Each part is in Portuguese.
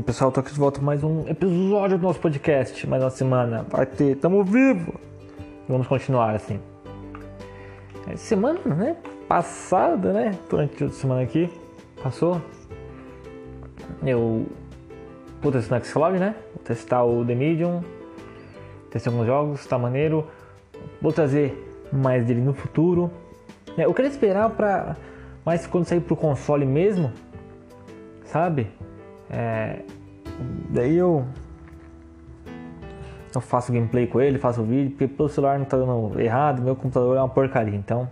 E pessoal, tô aqui de volta com mais um episódio do nosso podcast, mais uma semana. Vai ter, tamo vivo! Vamos continuar assim. É, semana, né? Passada, né? Durante a semana aqui, passou. Eu vou testar o Xcloud, né? Vou testar o The Medium. Testei alguns jogos, tá maneiro. Vou trazer mais dele no futuro. É, eu quero esperar pra. Mas quando sair pro console mesmo, sabe? É, daí eu eu faço gameplay com ele, faço vídeo, porque pelo celular não tá dando errado, meu computador é uma porcaria, então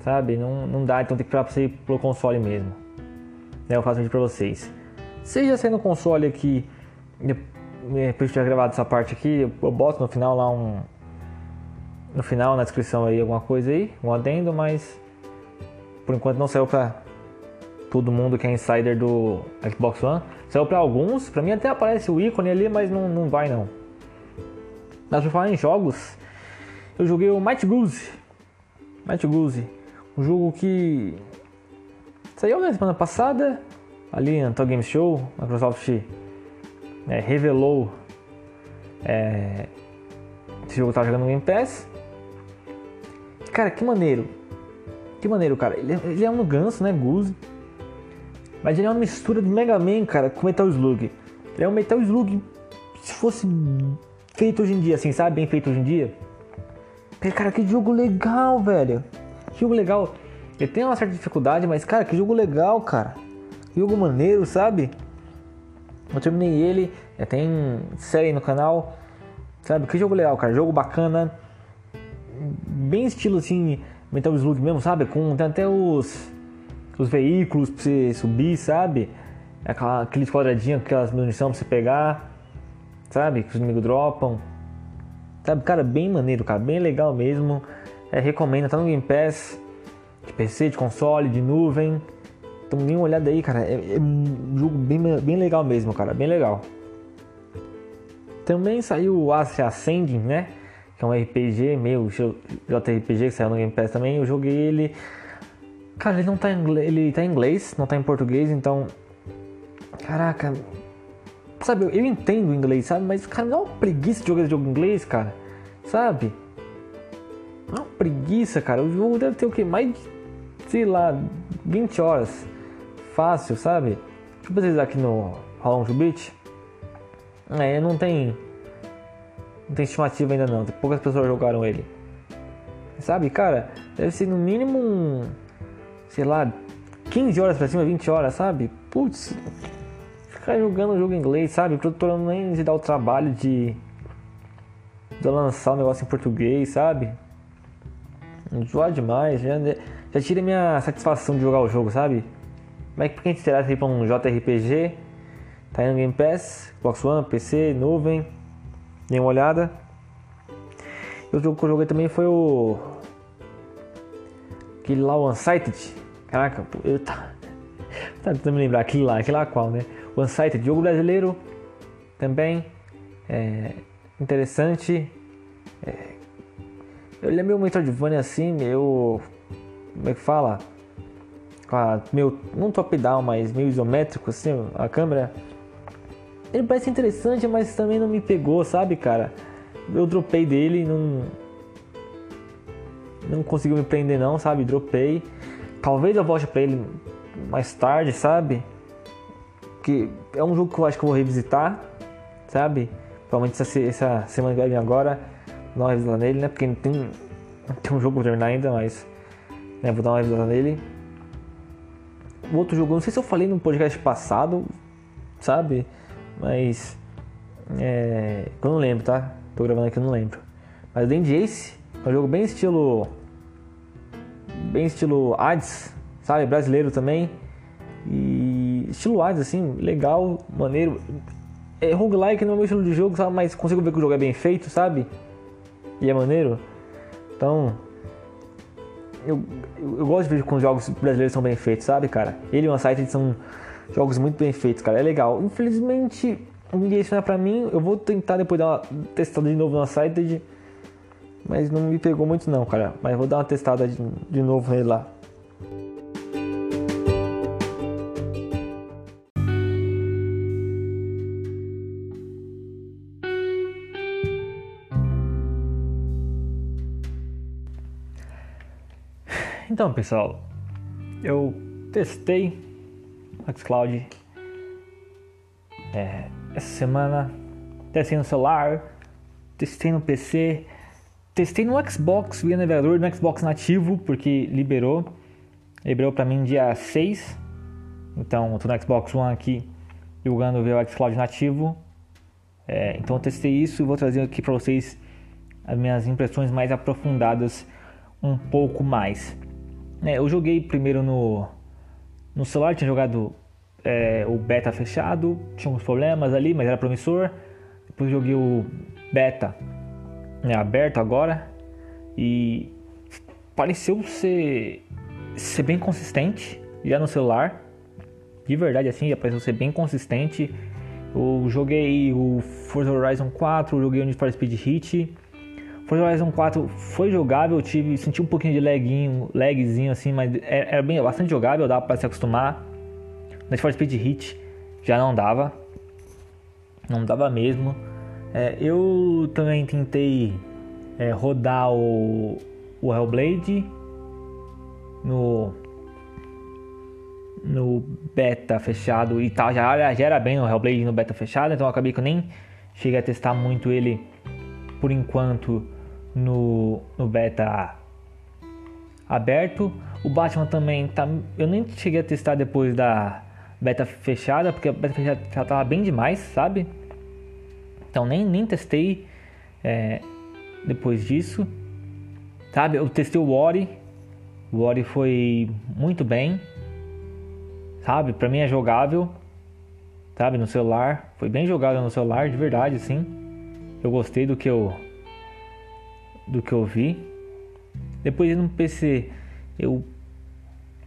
sabe, não, não dá, então tem que pra sair pro console mesmo. Daí eu faço vídeo pra vocês. Seja sendo console aqui, depois de ter gravado essa parte aqui, eu boto no final lá um. No final, na descrição aí, alguma coisa aí, um adendo, mas por enquanto não saiu pra todo mundo que é insider do Xbox One. Saiu para alguns, para mim até aparece o ícone ali, mas não, não vai não. Mas pra falar em jogos, eu joguei o Might Goose. Might Goose, um jogo que saiu na semana passada, ali no Game Show, Microsoft é, revelou é, esse jogo que tava jogando no Game Pass. Cara, que maneiro. Que maneiro, cara. Ele, é, ele é um ganso, né? Goose. Mas ele é uma mistura do Mega Man, cara, com Metal Slug. Ele é um Metal Slug se fosse feito hoje em dia, assim, sabe? Bem feito hoje em dia. Cara, que jogo legal, velho. Que jogo legal. Ele tem uma certa dificuldade, mas, cara, que jogo legal, cara. Que jogo maneiro, sabe? Eu terminei ele, tem série no canal. Sabe? Que jogo legal, cara. Jogo bacana. Bem estilo assim, Metal Slug mesmo, sabe? Com tem até os os veículos pra você subir, sabe? Aquela, aqueles quadradinhos, aquelas munição pra você pegar, sabe? Que os inimigos dropam. Sabe, cara, bem maneiro, cara, bem legal mesmo. É, recomendo, tá no Game Pass, de PC, de console, de nuvem. Então dê uma olhada aí, cara. É, é um jogo bem, bem legal mesmo, cara, bem legal. Também saiu o Astria Ascending, né? Que é um RPG, meio JRPG que saiu no Game Pass também. Eu joguei ele Cara, ele não tá em inglês, ele tá em inglês, não tá em português, então. Caraca. Sabe, eu entendo o inglês, sabe? Mas, cara, me dá uma preguiça de jogar esse jogo em inglês, cara. Sabe? Dá uma preguiça, cara. O jogo deve ter o quê? Mais de, sei lá, 20 horas. Fácil, sabe? Deixa eu pesquisar aqui no How Long Beat. É, não tem. Não tem estimativa ainda não. Poucas pessoas jogaram ele. Sabe, cara? Deve ser no mínimo um sei lá, 15 horas pra cima, 20 horas, sabe? Putz, ficar jogando jogo em inglês, sabe? O produtor nem se dá o trabalho de, de lançar o um negócio em português, sabe? Enjoar demais, já, já tira minha satisfação de jogar o jogo, sabe? Mas por que a gente será pra um JRPG? Tá aí no Game Pass, Xbox One, PC, nuvem, dê uma olhada. E o jogo que eu joguei também foi o. Aquele lá, o Unsighted Caraca, eu tá. Tá tentando me lembrar aquele lá, aquele lá qual, né? O Unsighted, jogo brasileiro também. É, interessante. É, ele é meio Metroidvania assim, meio. Como é que fala? A, meio. Não top-down, mas meio isométrico assim, a câmera. Ele parece interessante, mas também não me pegou, sabe, cara? Eu dropei dele, não. Não conseguiu me prender, não, sabe? Dropei. Talvez eu volte para ele mais tarde, sabe? Que é um jogo que eu acho que eu vou revisitar, sabe? Provavelmente essa, essa semana que vem agora, dar uma revisada nele, né? Porque tem, tem um jogo pra terminar ainda, mas né, vou dar uma revisada nele. O outro jogo, não sei se eu falei no podcast passado, sabe? Mas é, eu não lembro, tá? Tô gravando aqui, eu não lembro. Mas o Dandy Ace é um jogo bem estilo bem estilo Hades, sabe? Brasileiro também. E estilo Hades, assim, legal, maneiro. É roguelike não é meu estilo de jogo, sabe? Mas consigo ver que o jogo é bem feito, sabe? E é maneiro. Então, eu, eu, eu gosto de ver quando os jogos brasileiros são bem feitos, sabe, cara? Ele e o Unsighted são jogos muito bem feitos, cara. É legal. Infelizmente, ninguém ensina pra mim. Eu vou tentar depois dar uma testada de novo no Unsighted mas não me pegou muito não, cara. Mas vou dar uma testada de, de novo nele lá. Então, pessoal, eu testei Xcloud é, essa semana. Testei no celular, testei no PC, testei no Xbox via navegador, no Xbox nativo, porque liberou, liberou para mim dia 6, então eu tô no Xbox One aqui jogando o xCloud nativo, é, então eu testei isso e vou trazer aqui para vocês as minhas impressões mais aprofundadas um pouco mais. É, eu joguei primeiro no, no celular, tinha jogado é, o beta fechado, tinha uns problemas ali, mas era promissor. Depois joguei o beta né, aberto agora e pareceu ser, ser bem consistente já no celular. De verdade assim, já pareceu ser bem consistente. Eu joguei o Forza Horizon 4, joguei o Need for Speed Heat Forza Horizon 4 foi jogável, tive, senti um pouquinho de laguinho, lagzinho assim, mas é, era bem, bastante jogável, dava para se acostumar. Need for Speed Hit já não dava, não dava mesmo. É, eu também tentei é, rodar o, o Hellblade no no beta fechado e tal, já, já era bem o Hellblade no beta fechado, então acabei que eu nem cheguei a testar muito ele por enquanto no, no beta aberto. O Batman também tá. Eu nem cheguei a testar depois da beta fechada, porque a beta fechada já tava bem demais, sabe? Então nem, nem testei é, depois disso. Sabe? Eu testei o Ori. O Ori foi muito bem. Sabe? Pra mim é jogável. Sabe? No celular. Foi bem jogável no celular, de verdade, assim. Eu gostei do que eu do que eu vi. Depois no PC eu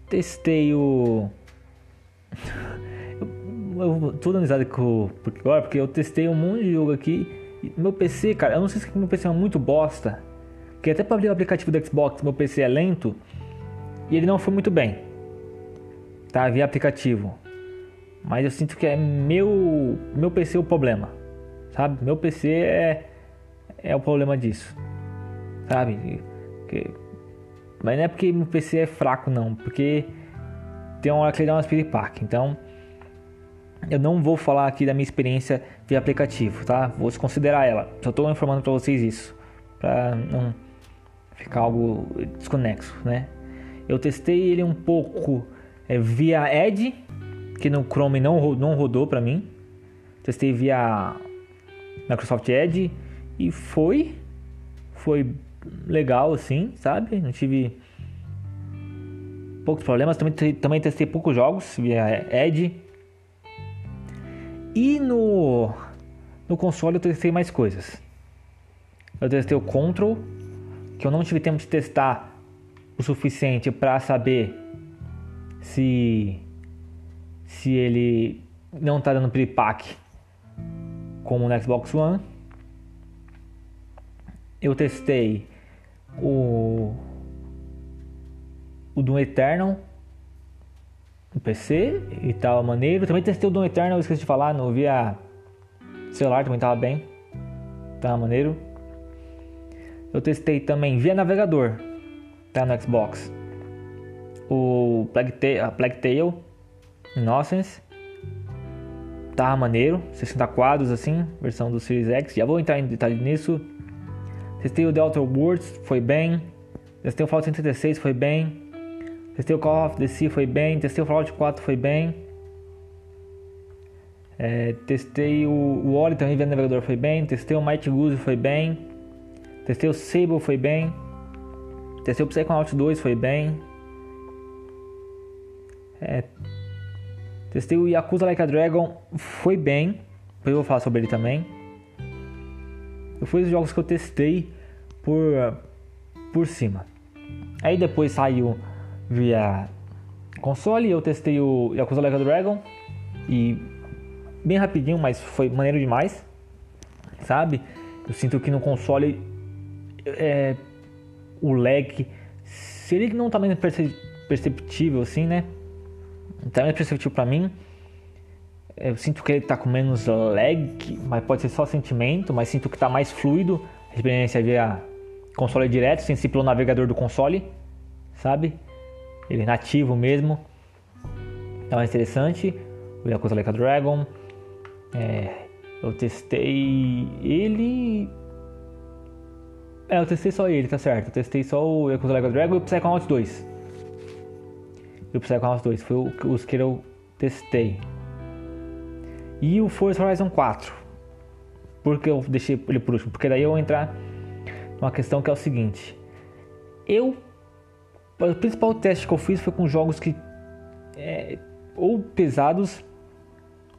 testei o. eu, tô dando risada com agora, porque eu testei um monte de jogo aqui. meu PC, cara, eu não sei se meu PC é muito bosta. Porque até para abrir o aplicativo do Xbox, meu PC é lento. E ele não foi muito bem. Tá, via aplicativo. Mas eu sinto que é meu meu PC o problema. Sabe? Meu PC é é o problema disso sabe? Que... Mas não é porque meu PC é fraco, não, porque tem uma hora que ele dá umas piripaque. Então, eu não vou falar aqui da minha experiência de aplicativo, tá? Vou desconsiderar ela. Só estou informando para vocês isso, para não ficar algo desconexo, né? Eu testei ele um pouco é, via Edge, que no Chrome não, não rodou para mim. Testei via Microsoft Edge e foi foi legal assim, sabe? Não tive poucos problemas. Também, também testei poucos jogos via Edge. E no, no console eu testei mais coisas. Eu testei o Control, que eu não tive tempo de testar o suficiente para saber se se ele não está dando pre-pack como no Xbox One. Eu testei o o Doom Eternal no PC e tal maneiro. Também testei o Doom Eternal, esqueci de falar, no via celular também tava bem. Tava maneiro. Eu testei também via navegador, tá no Xbox. O Plague Tale, Plague Tale Innocence tava maneiro, 60 quadros assim, versão do Series X. Já vou entrar em detalhe nisso. Testei o Delta Worlds, foi bem. Testei o Fallout 136, foi bem. Testei o Call of the Sea, foi bem. Testei o Fallout 4, foi bem. É, testei o, o Ori também via navegador, foi bem. Testei o Mighty Goose, foi bem. Testei o Sable, foi bem. Testei o Psychonaut 2, foi bem. É, testei o Yakuza Like a Dragon, foi bem. Depois eu vou falar sobre ele também. Foi os jogos que eu testei por, por cima. Aí depois saiu via console, eu testei o Yakuza Like a Dragon e bem rapidinho, mas foi maneiro demais, sabe? Eu sinto que no console é, o lag, se ele não tá mais perceptível assim, né? Tá mais perceptível para mim, eu sinto que ele tá com menos lag, mas pode ser só sentimento, mas sinto que tá mais fluido a experiência via console direto, sem ser pelo navegador do console, sabe? Ele nativo mesmo. É mais interessante. O Yakuza Like a Dragon. É, eu testei ele. É, eu testei só ele, tá certo. Eu testei só o Yakuza Like a Dragon e o Psychonauts 2. E o Psychonauts 2 foi os que eu testei. E o Forza Horizon 4. Porque eu deixei ele por último? Porque daí eu vou entrar numa questão que é o seguinte. Eu. O principal teste que eu fiz foi com jogos que. É, ou pesados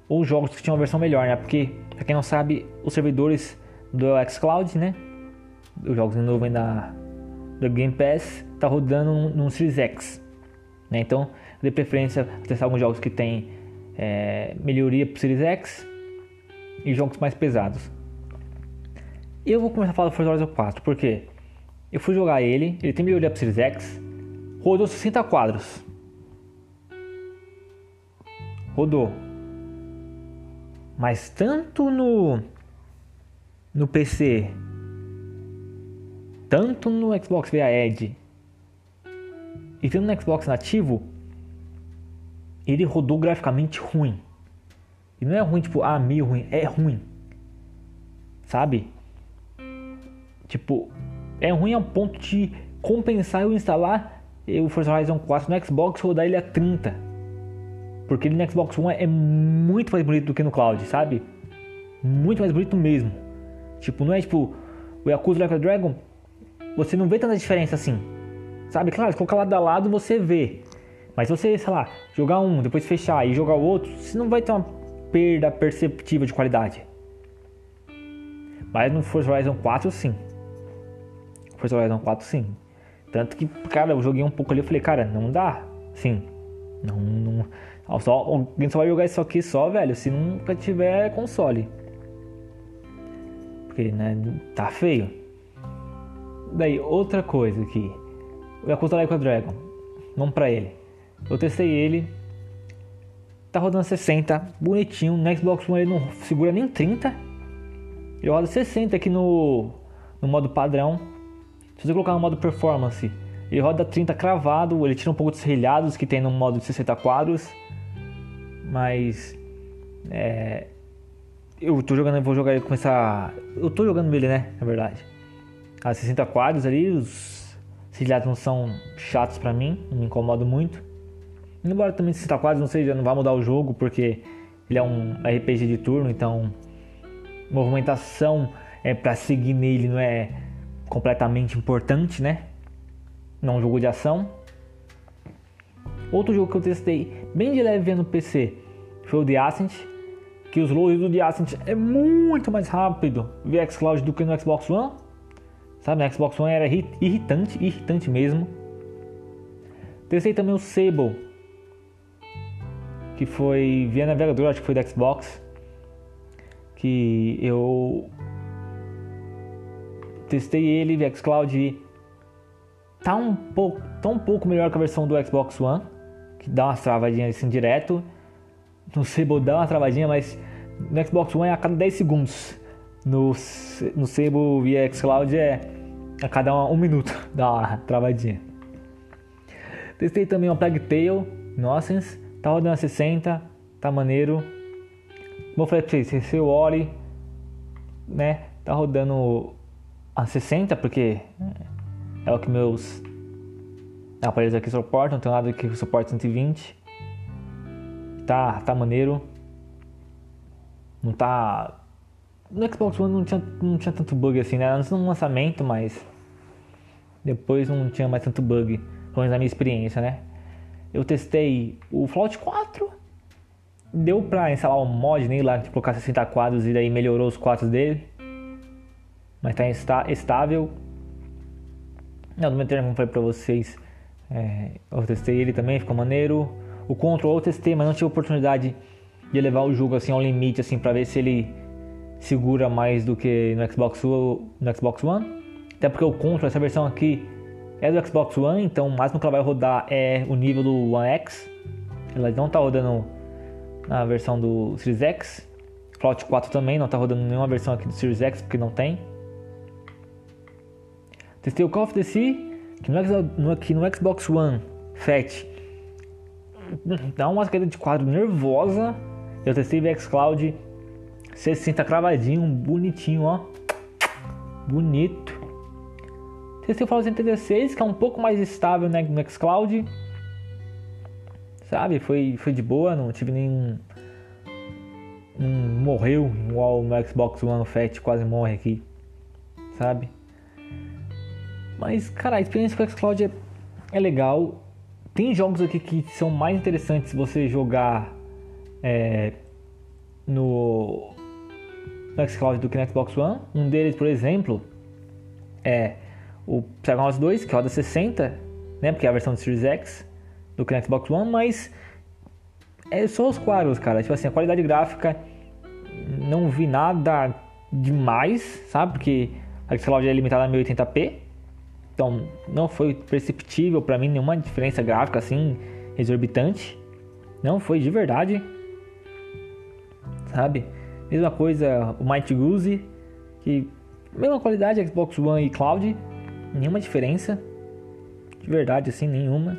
ou jogos que tinham uma versão melhor, né? Porque, pra quem não sabe, os servidores do xCloud, né? Os jogos em nuvem da, do Game Pass, tá rodando no Series X. Né? Então, dei preferência testar alguns jogos que tem é, melhoria pro Series X e jogos mais pesados. Eu vou começar a falar do Forza Horizon 4, porque eu fui jogar ele, ele tem melhoria pro Series X, rodou 60 quadros. Rodou. Mas tanto no no PC, tanto no Xbox via Edge e tanto no Xbox nativo, ele rodou graficamente ruim. E não é ruim tipo, ah, meio ruim, é ruim. Sabe? Tipo, é ruim ao ponto de compensar eu instalar o Forza Horizon 4 no Xbox rodar ele a 30 porque ele no Xbox One é muito mais bonito do que no Cloud, sabe? Muito mais bonito mesmo. Tipo, não é tipo o Yakuza Like a Dragon, você não vê tanta diferença assim. Sabe? Claro, se colocar lado a lado você vê. Mas você, sei lá, jogar um, depois fechar e jogar o outro, você não vai ter uma perda perceptível de qualidade. Mas no Forza Horizon 4 sim. Forza Horizon 4 sim. Tanto que, cara, eu joguei um pouco ali e falei, cara, não dá. Sim. Não, não, só, alguém só vai jogar isso aqui só, velho, se nunca tiver console. Porque, né, tá feio. Daí, outra coisa aqui. O Yakuza Like a Dragon. Vamos pra ele. Eu testei ele. Tá rodando 60, bonitinho. No Xbox One ele não segura nem 30. Ele roda 60 aqui no, no modo padrão. Se você colocar no modo performance, ele roda 30 cravado. Ele tira um pouco dos serrilhados que tem no modo de 60 quadros. Mas. É, eu tô jogando, vou jogar ele começar. Eu tô jogando ele, né? Na verdade. A 60 quadros ali, os ciliados não são chatos pra mim, não me incomodo muito. Embora também 60 quadros não seja, não vai mudar o jogo, porque ele é um RPG de turno, então movimentação é para seguir nele não é completamente importante, né? Não é jogo de ação. Outro jogo que eu testei bem de leve no PC foi o The Ascent, que os loads do The Ascent é muito mais rápido via xCloud do que no Xbox One. Sabe, no Xbox One era irritante, irritante mesmo. Testei também o Sable, que foi via navegador, acho que foi da Xbox, que eu testei ele xCloud tá um pouco, tá um pouco melhor que a versão do Xbox One que dá umas travadinhas assim direto. No Sable dá uma travadinha, mas no Xbox One é a cada 10 segundos. No, no Sable via xCloud é a cada um, um minuto dá uma travadinha. Testei também uma Plague Tale Nonsense, tá rodando a 60, tá maneiro. Como eu falei pra vocês, esse Ori, né, tá rodando a 60 porque é o que meus aparelhos aqui suportam, tem um lado que suporta 120. Tá, tá maneiro. Não tá. No Xbox One não tinha, não tinha tanto bug assim, né? Antes no lançamento, mas. Depois não tinha mais tanto bug. Pelo menos na minha experiência, né? Eu testei o Fallout 4. Deu pra instalar um mod nele lá, de colocar 60 quadros e daí melhorou os quadros dele. Mas tá estável. Não, do meu termo, como falei pra vocês, é, eu testei ele também, ficou maneiro. O Control eu testei, mas não tive oportunidade de levar o jogo assim ao limite assim para ver se ele segura mais do que no Xbox no Xbox One. Até porque o Control, essa versão aqui é do Xbox One, então o máximo que ela vai rodar é o nível do One X. Ela não está rodando na versão do Series X. Fallout 4 também não está rodando nenhuma versão aqui do Series X porque não tem. Testei o Call of Duty que no, que no Xbox One FAT. Dá uma queda de quadro nervosa. Eu testei o xCloud 60 cravadinho, bonitinho, ó. Bonito. Testei o Fallout 76, que é um pouco mais estável né, no xCloud. Sabe, foi, foi de boa, não tive nenhum. Um, morreu, igual no Xbox One Fat quase morre aqui. Sabe? Mas, cara, a experiência com o xCloud é, é legal. Tem jogos aqui que são mais interessantes você jogar é, no, no xCloud do que no Xbox One. Um deles, por exemplo, é o Psychonauts 2, que roda 60, né? Porque é a versão do Series X do que no Xbox One, mas é só os quadros, cara. Tipo assim, a qualidade gráfica não vi nada demais, sabe? Porque a xCloud é limitada a 1080p. Então não foi perceptível para mim nenhuma diferença gráfica assim exorbitante. Não foi de verdade. Sabe? Mesma coisa o Might Goose, que mesma qualidade Xbox One e Cloud, nenhuma diferença. De verdade assim, nenhuma.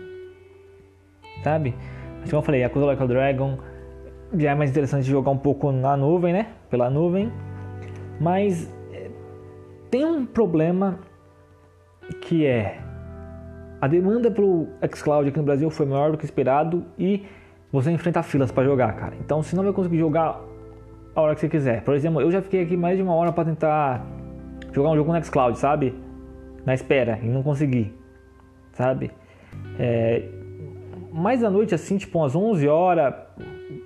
Sabe? Mas como eu falei, a coisa Like a Dragon já é mais interessante jogar um pouco na nuvem, né? Pela nuvem. Mas é, tem um problema que é a demanda pelo xCloud aqui no Brasil foi maior do que esperado e você enfrenta filas para jogar, cara. Então você não vai conseguir jogar a hora que você quiser. Por exemplo, eu já fiquei aqui mais de uma hora para tentar jogar um jogo no xCloud, sabe? Na espera e não consegui, sabe? É, mais à noite, assim, tipo umas 11 horas,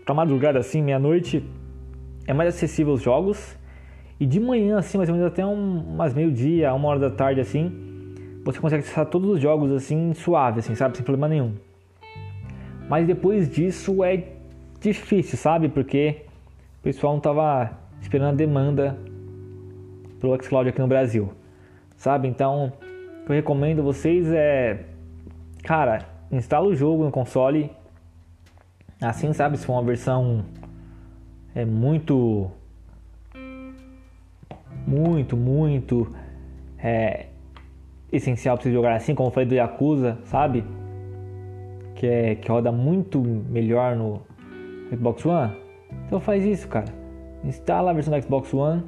pra madrugada, assim, meia-noite, é mais acessível os jogos. E de manhã, assim, mais ou menos até um, umas meio-dia, uma hora da tarde, assim, você consegue acessar todos os jogos, assim, suave, assim, sabe? Sem problema nenhum. Mas depois disso é difícil, sabe? Porque o pessoal não tava esperando a demanda pro xCloud aqui no Brasil, sabe? Então, o que eu recomendo vocês é, cara, instala o jogo no console. Assim, sabe, se for uma versão é muito muito, muito é, essencial para você jogar assim, como eu falei do Yakuza, sabe? Que, é, que roda muito melhor no Xbox One. Então faz isso, cara. Instala a versão do Xbox One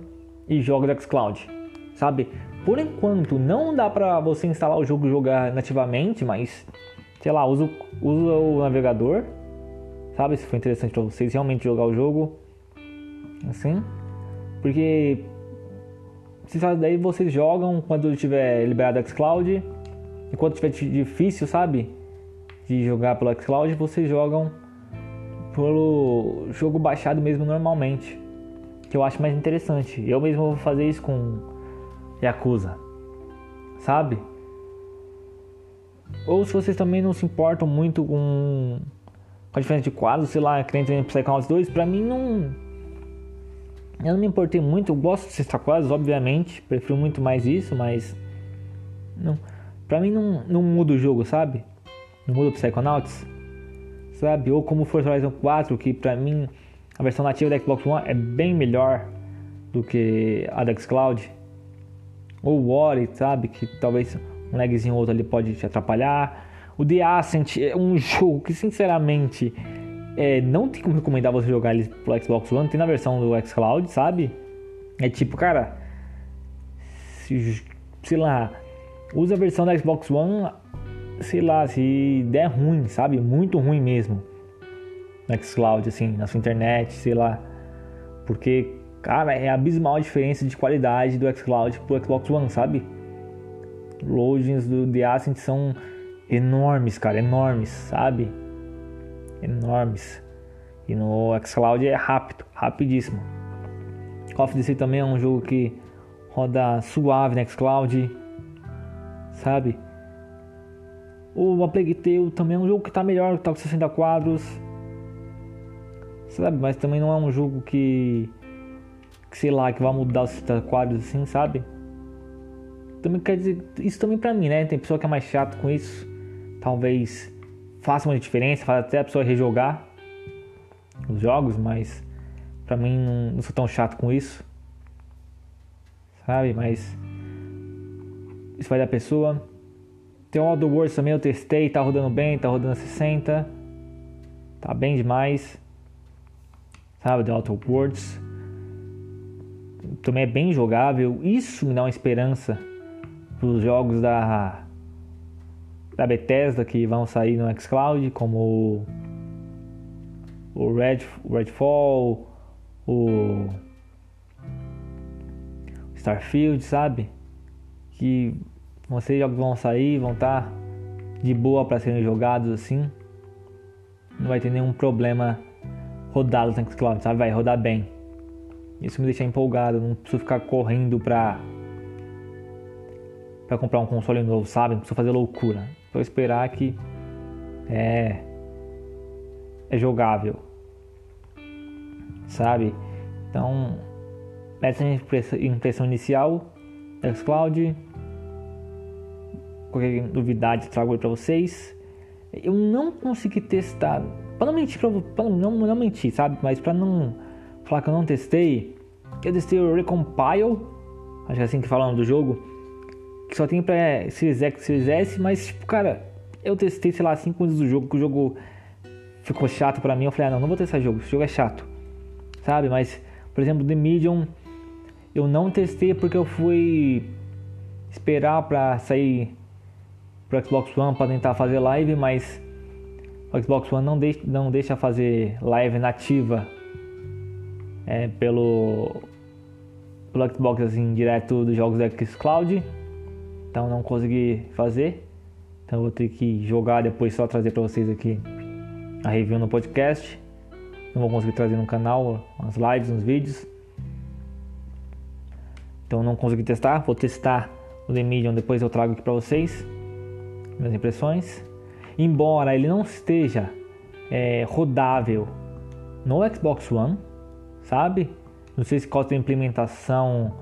e joga do xCloud, sabe? Por enquanto não dá pra você instalar o jogo e jogar nativamente, mas sei lá, usa, usa o navegador, sabe? Se for interessante para vocês realmente jogar o jogo, assim, porque se daí vocês jogam quando tiver liberado o xCloud, enquanto tiver difícil, sabe? De jogar pelo xCloud, vocês jogam pelo jogo baixado mesmo normalmente, que eu acho mais interessante. Eu mesmo vou fazer isso com Yakuza, sabe? Ou se vocês também não se importam muito com, com a diferença de quadros, sei lá, que nem Psychonauts 2, pra mim não. Eu não me importei muito, eu gosto de cestar quadros, obviamente, prefiro muito mais isso, mas. Não, pra mim não, não muda o jogo, sabe? Não muda o Psychonauts, sabe? Ou como Forza Horizon 4, que pra mim a versão nativa da Xbox One é bem melhor do que a da Xcloud. Ou o Ori, sabe? Que talvez um lagzinho ou outro ali pode te atrapalhar. O The Ascent é um jogo que, sinceramente, é, não tem como recomendar você jogar ele pro Xbox One. Tem na versão do xCloud, sabe? É tipo, cara, se, sei lá, usa a versão da Xbox One, sei lá, se der ruim, sabe? Muito ruim mesmo. No xCloud, assim, na sua internet, sei lá. Porque, cara, é abismal a diferença de qualidade do xCloud pro Xbox One, sabe? loadings do The Ascent são enormes, cara, enormes, sabe? Enormes. E no xCloud é rápido, rapidíssimo. Call of Duty também é um jogo que roda suave no xCloud, sabe? O A Plague Tale também é um jogo que tá melhor, tá com 60 quadros, sabe? Mas também não é um jogo que, que sei lá, que vai mudar os 60 quadros assim, sabe? também quer dizer isso também para mim, né? Tem pessoa que é mais chato com isso, talvez faça uma diferença, faz até a pessoa rejogar os jogos, mas para mim não, não, sou tão chato com isso, sabe? Mas isso vai da pessoa. Tem o Worlds também, eu testei, tá rodando bem, tá rodando 60. Tá bem demais. Sabe, The Outer Worlds. Também é bem jogável. Isso me dá uma esperança pros jogos da da Bethesda que vão sair no xCloud, como o Red, Redfall, o Starfield, sabe? Que vocês jogos vão sair, vão estar tá de boa para serem jogados assim. Não vai ter nenhum problema rodá-los no xCloud, sabe? Vai rodar bem. Isso me deixa empolgado, não preciso ficar correndo pra para comprar um console novo, sabe? Não preciso fazer loucura. Só esperar que é é jogável, sabe? Então essa é a impressão inicial xCloud. Qualquer novidade trago para vocês. Eu não consegui testar, para não mentir, para não, não mentir, sabe? Mas para não falar que eu não testei, eu testei o Recompile, acho que é assim que falam do jogo que só tem pra Series X, Series S, mas tipo, cara, eu testei, sei lá, 5 anos do jogo, que o jogo ficou chato pra mim, eu falei, ah não, não vou testar jogo, esse jogo é chato, sabe? Mas, por exemplo, The Medium, eu não testei porque eu fui esperar pra sair pro Xbox One pra tentar fazer live, mas o Xbox One não deixa, não deixa fazer live nativa é, pelo, pelo Xbox assim, direto dos jogos da Xcloud. Então não consegui fazer. Então vou ter que jogar depois só trazer para vocês aqui a review no podcast. Não vou conseguir trazer no canal as lives, uns vídeos. Então não consegui testar. Vou testar o The Medium, depois eu trago aqui para vocês minhas impressões. Embora ele não esteja é, rodável no Xbox One, sabe? Não sei se qual a implementação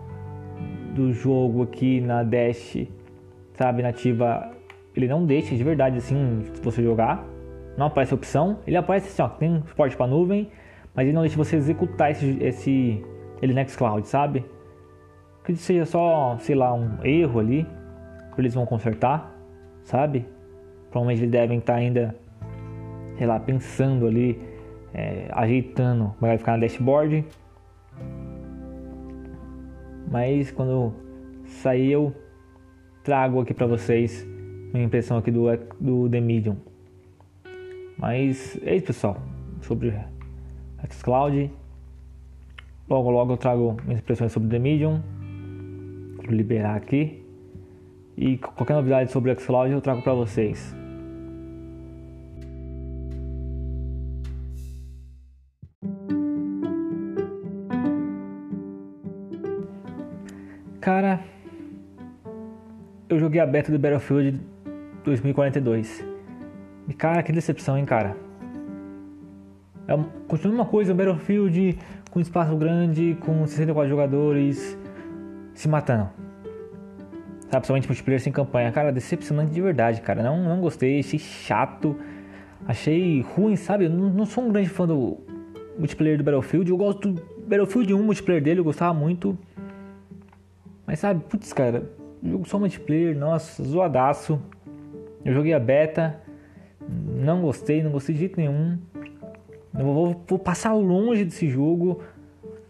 do jogo aqui na Dash sabe, nativa, ele não deixa de verdade assim você jogar. Não aparece a opção. Ele aparece assim, ó, tem suporte para nuvem, mas ele não deixa você executar esse, esse ele Nextcloud, sabe? Que seja só, sei lá, um erro ali, que eles vão consertar, sabe? Provavelmente eles devem estar ainda, sei lá, pensando ali, é, ajeitando, vai ficar na dashboard. Mas quando sair eu trago aqui para vocês minha impressão aqui do, do The Medium. Mas é isso, pessoal, sobre xCloud. Logo, logo eu trago minhas impressões sobre The Medium. Vou liberar aqui. E qualquer novidade sobre o xCloud eu trago para vocês. Cara, eu joguei a beta do Battlefield 2042. E cara, que decepção, hein, cara. É, continua uma coisa, o Battlefield com espaço grande, com 64 jogadores se matando. Sabe, principalmente multiplayer sem campanha. Cara, decepcionante de verdade, cara. Não, não gostei, achei chato. Achei ruim, sabe? Eu não, não sou um grande fã do multiplayer do Battlefield. Eu gosto do Battlefield 1, multiplayer dele, eu gostava muito. Mas sabe, putz, cara, Jogo só multiplayer, nossa, zoadaço. Eu joguei a beta, não gostei, não gostei de jeito nenhum. Eu vou, vou passar longe desse jogo.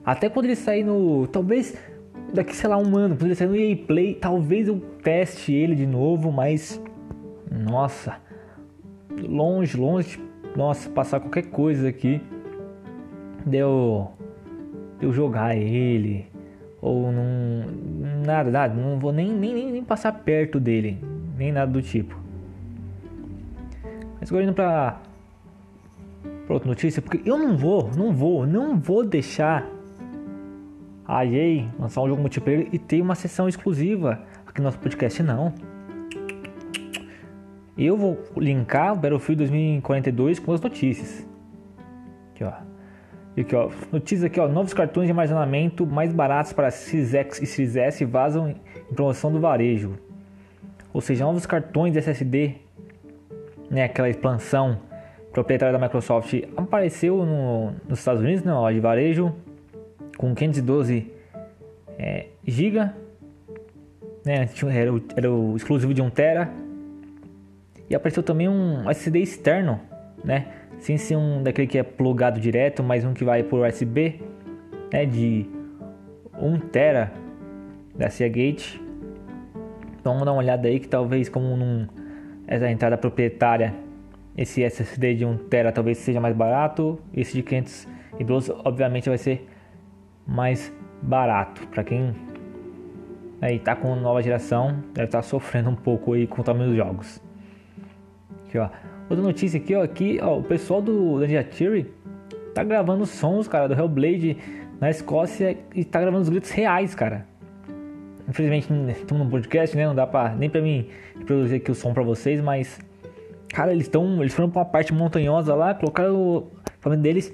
Até quando ele sair no. Talvez daqui, sei lá, um ano, quando ele sair no EA Play, talvez eu teste ele de novo, mas. Nossa. Longe, longe. Nossa, passar qualquer coisa aqui. Deu. Deu jogar ele ou não. Nada, nada, não vou nem, nem, nem passar perto dele, nem nada do tipo. Mas agora indo pra, pra outra notícia, porque eu não vou, não vou, não vou deixar a EA lançar um jogo multiplayer e ter uma sessão exclusiva aqui no nosso podcast, não. Eu vou linkar o Battlefield 2042 com as notícias. Aqui, ó. E aqui, ó, notícia aqui, ó, novos cartões de armazenamento mais baratos para X e Series S vazam em promoção do varejo. Ou seja, novos cartões SSD, né, aquela expansão proprietária da Microsoft apareceu no, nos Estados Unidos, né, loja de varejo, com 512 é, GB, né, era o, era o exclusivo de 1 TB, E apareceu também um SSD externo, né? Sem ser um daquele que é plugado direto, mas um que vai por USB, né? De 1 tera da Seagate. Então vamos dar uma olhada aí que talvez como num, essa entrada proprietária, esse SSD de 1 tera talvez seja mais barato, esse de 512 obviamente vai ser mais barato para quem aí tá com nova geração, deve estar tá sofrendo um pouco aí com o tamanho dos jogos. Aqui, ó. Outra notícia aqui, ó, aqui, ó, o pessoal do Ninja Theory tá gravando sons, cara, do Hellblade na Escócia e tá gravando os gritos reais, cara. Infelizmente estamos no podcast, né? Não dá pra, nem pra mim reproduzir aqui o som pra vocês, mas. Cara, eles estão. Eles foram pra uma parte montanhosa lá, colocaram o equipamento deles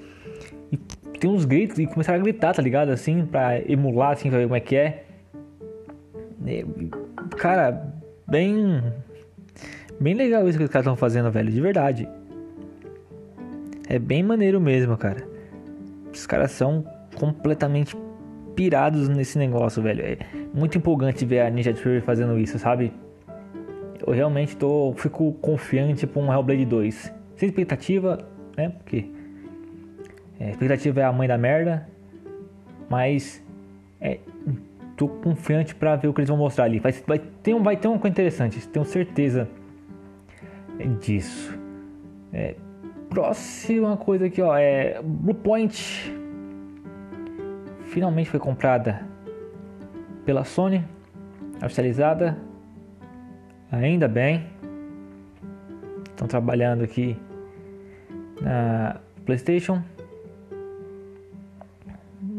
e tem uns gritos e começaram a gritar, tá ligado? Assim, pra emular, assim, pra ver como é que é. Cara, bem. Bem legal isso que os caras estão fazendo, velho, de verdade. É bem maneiro mesmo, cara. Os caras são completamente pirados nesse negócio, velho. É muito empolgante ver a Ninja Theory fazendo isso, sabe? Eu realmente tô, fico confiante pra um Hellblade 2. Sem expectativa, né? Porque é, expectativa é a mãe da merda. Mas é, tô confiante para ver o que eles vão mostrar ali. Vai, vai, ter, um, vai ter uma coisa interessante, tenho certeza disso. É, próxima coisa aqui, ó, é Bluepoint finalmente foi comprada pela Sony, oficializada. Ainda bem. Estão trabalhando aqui na PlayStation.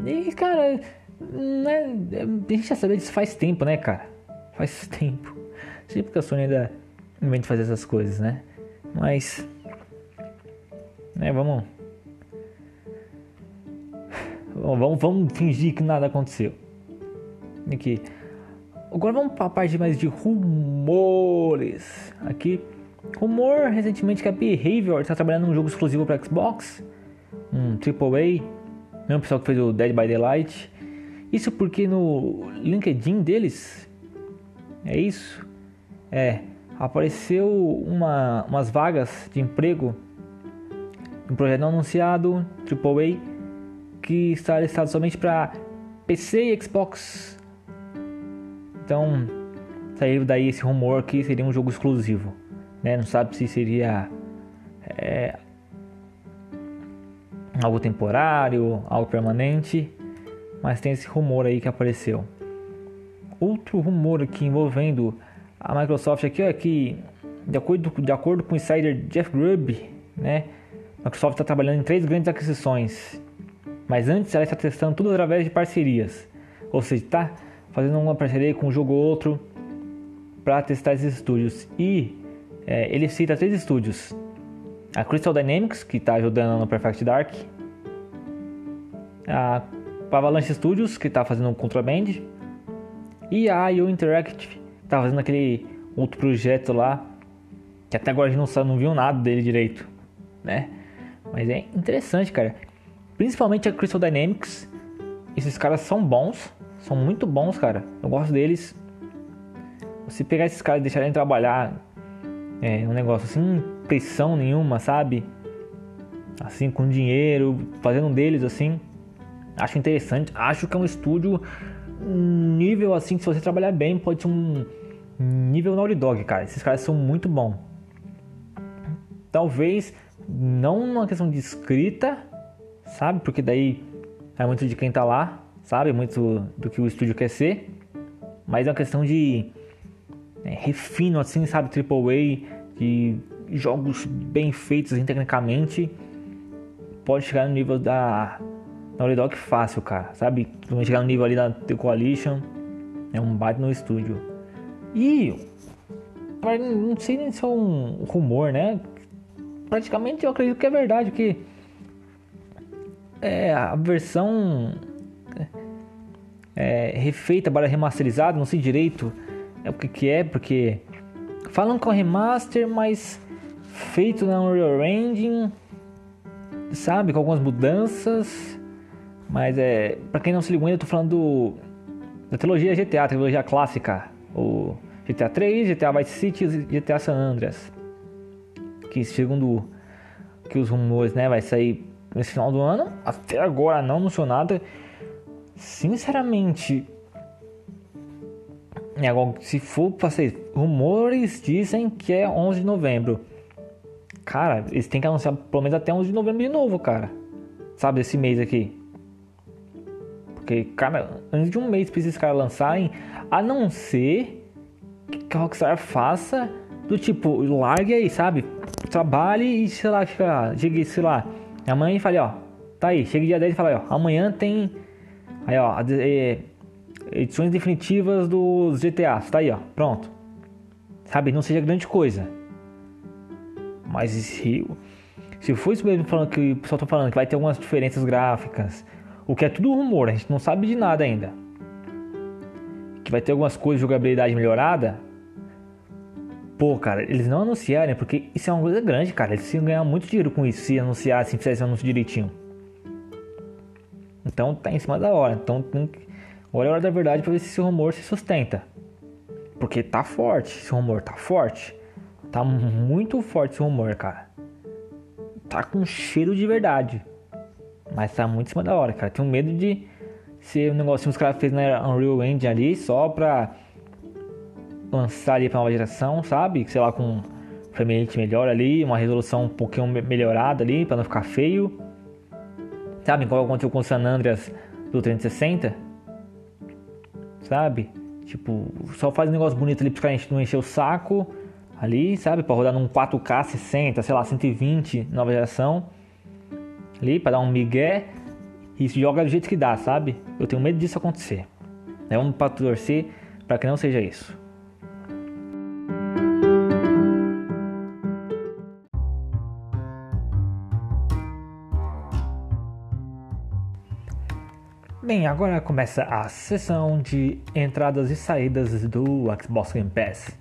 E cara, né, a gente já sabe disso faz tempo, né, cara? Faz tempo. Sempre que a Sony ainda inventa fazer essas coisas, né? Mas. Né, vamos Vamos, vamos fingir que nada aconteceu. Aqui. Agora vamos para a parte mais de rumores. Aqui. Rumor recentemente que a Behavior está trabalhando num jogo exclusivo para Xbox. Um AAA. Mesmo pessoal que fez o Dead by Daylight. Isso porque no LinkedIn deles. É isso. É. Apareceu uma, umas vagas de emprego. Um projeto não anunciado. AAA que está listado somente para PC e Xbox. Então, saiu daí esse rumor que seria um jogo exclusivo. Né? Não sabe se seria é, algo temporário, algo permanente, mas tem esse rumor aí que apareceu. Outro rumor aqui envolvendo a Microsoft aqui é que, de acordo, de acordo com o insider Jeff Grubb, né, a Microsoft está trabalhando em três grandes aquisições mas antes ela está testando tudo através de parcerias. Ou seja, está fazendo uma parceria com um jogo ou outro para testar esses estúdios. E é, ele cita três estúdios: a Crystal Dynamics, que está ajudando no Perfect Dark, a Avalanche Studios, que está fazendo o Contraband, e a IO Interactive, está fazendo aquele outro projeto lá, que até agora a gente não, não viu nada dele direito, né? Mas é interessante, cara. Principalmente a Crystal Dynamics. Esses caras são bons. São muito bons, cara. Eu gosto deles. Se pegar esses caras e deixarem trabalhar é, um negócio sem pressão nenhuma, sabe? Assim, com dinheiro, fazendo deles assim. Acho interessante. Acho que é um estúdio nível assim, se você trabalhar bem, pode ser um nível Naughty Dog, cara. Esses caras são muito bons. Talvez não uma questão de escrita, sabe? Porque daí é muito de quem tá lá, sabe? Muito do que o estúdio quer ser. Mas é uma questão de é, refino, assim, sabe? Triple A, de jogos bem feitos assim, tecnicamente. Pode chegar no nível da Naughty Dog fácil, cara, sabe? Vai chegar no nível ali da The Coalition. É um bate no estúdio. E não sei nem se é um rumor, né? Praticamente eu acredito que é verdade, que é, a versão é, refeita, barra remasterizada, não sei direito é o que, que é, porque falam com remaster, mas feito na Unreal Engine, sabe, com algumas mudanças, mas é, para quem não se ligou ainda, eu tô falando do, da trilogia GTA, trilogia clássica, o GTA 3, GTA Vice City e GTA San Andreas. que segundo que os rumores, né, vai sair nesse final do ano. Até agora não anunciou nada. Sinceramente, se for para ser rumores dizem que é 11 de novembro. Cara, eles têm que anunciar pelo menos até 11 de novembro de novo, cara. Sabe, esse mês aqui. Porque, cara, antes de um mês pra esses caras lançarem, a não ser que a Rockstar faça do tipo, largue aí, sabe? Trabalhe e sei lá, chegue, sei lá, amanhã e fale, ó, tá aí, chega dia 10 e fala, ó, amanhã tem, aí ó, é, edições definitivas dos GTA, tá aí ó, pronto. Sabe, não seja grande coisa. Mas se, se for isso mesmo falando que o pessoal tá falando que vai ter algumas diferenças gráficas, o que é tudo rumor, a gente não sabe de nada ainda. Que vai ter algumas coisas de jogabilidade melhorada, Pô, cara, eles não anunciarem, porque isso é uma coisa grande, cara. Eles iam ganhar muito dinheiro com isso se anunciassem, fizessem anúncio direitinho. Então tá em cima da hora. Então tem que... olha a hora da verdade pra ver se esse rumor se sustenta. Porque tá forte, esse rumor tá forte. Tá muito forte esse rumor, cara. Tá com cheiro de verdade. Mas tá muito em cima da hora, cara. Tenho medo de ser um negocinho que os caras fez na Unreal Engine ali só pra lançar ali para nova geração, sabe? Sei lá, com frame rate melhor ali, uma resolução um pouquinho melhorada ali, para não ficar feio. Sabe qual aconteceu com o San Andreas do 360? Sabe? Tipo, só faz um negócio bonito ali para caras não encher o saco ali, sabe? Para rodar num 4K 60, sei lá, 120, nova geração. Ali, para dar um migué e joga do jeito que dá, sabe? Eu tenho medo disso acontecer. É um para torcer para que não seja isso. Bem, agora começa a sessão de entradas e saídas do Xbox Game Pass.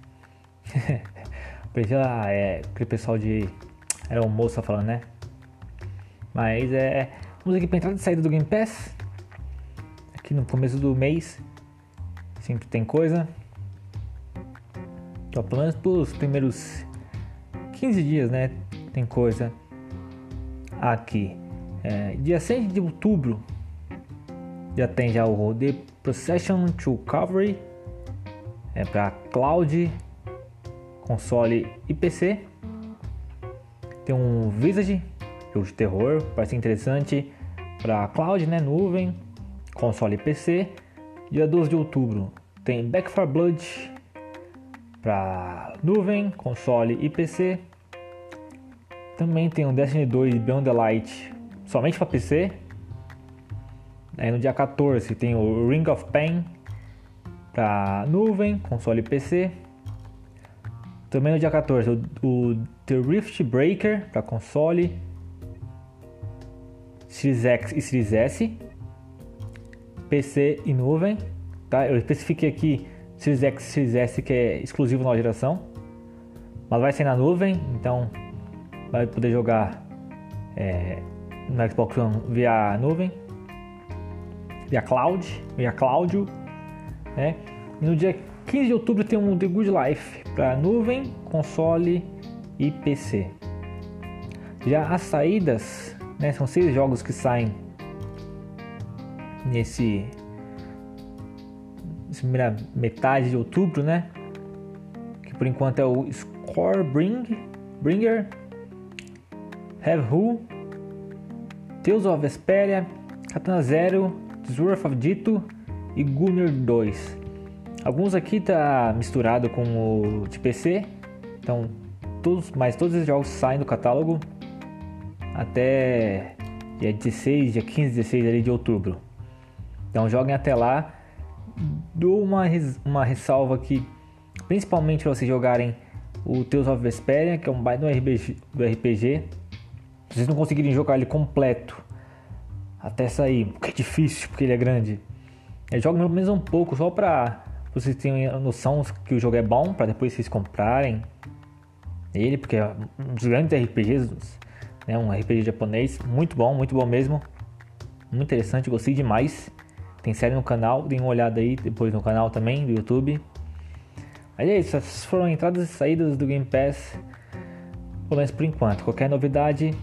Porque lá é aquele pessoal de. Era o moço falando, né? Mas é. Vamos aqui para entrada e saída do Game Pass. Aqui no começo do mês. Sempre tem coisa. Então, pelo menos pelos primeiros 15 dias, né? Tem coisa aqui. É, dia 6 de outubro já tem já o The Procession to Calvary é para cloud, console e PC. Tem um Visage, jogo de terror, parece interessante para cloud, né, nuvem, console e PC. Dia 12 de outubro tem Back 4 Blood para nuvem, console e PC. Também tem o Destiny 2 Beyond the Light somente para PC. Aí no dia 14 tem o Ring of Pain para nuvem, console e PC. Também no dia 14 o, o The Rift Breaker para console, Series X e Series S, PC e nuvem. Tá? Eu especifiquei aqui Series X e Series S que é exclusivo nova geração, mas vai ser na nuvem, então vai poder jogar é, no Xbox One via nuvem via Cloud, via Cláudio, né? E no dia 15 de outubro tem um The Good Life para nuvem, console e PC. Já as saídas, né, são seis jogos que saem nesse primeira metade de outubro, né? Que por enquanto é o Score Bring, Bringer, Have Who, Tales of Vesperia, Katana Zero, Sword of Dito e Gunner 2. Alguns aqui tá misturado com o de PC, então todos, mas todos os jogos saem do catálogo até dia 16, dia 15, 16 ali de outubro. Então joguem até lá. Dou uma, uma ressalva aqui, principalmente para vocês jogarem o Tales of Vesperia, que é um baita do RPG. Se vocês não conseguirem jogar ele completo até sair, porque é difícil, porque ele é grande. Eu jogo pelo menos um pouco, só pra vocês terem a noção que o jogo é bom, para depois vocês comprarem ele, porque é um grandes RPGs, né, um RPG japonês, muito bom, muito bom mesmo. Muito interessante, gostei demais. Tem série no canal, dê uma olhada aí depois no canal também, do YouTube. Mas é isso, essas foram entradas e saídas do Game Pass pelo menos por enquanto. Qualquer novidade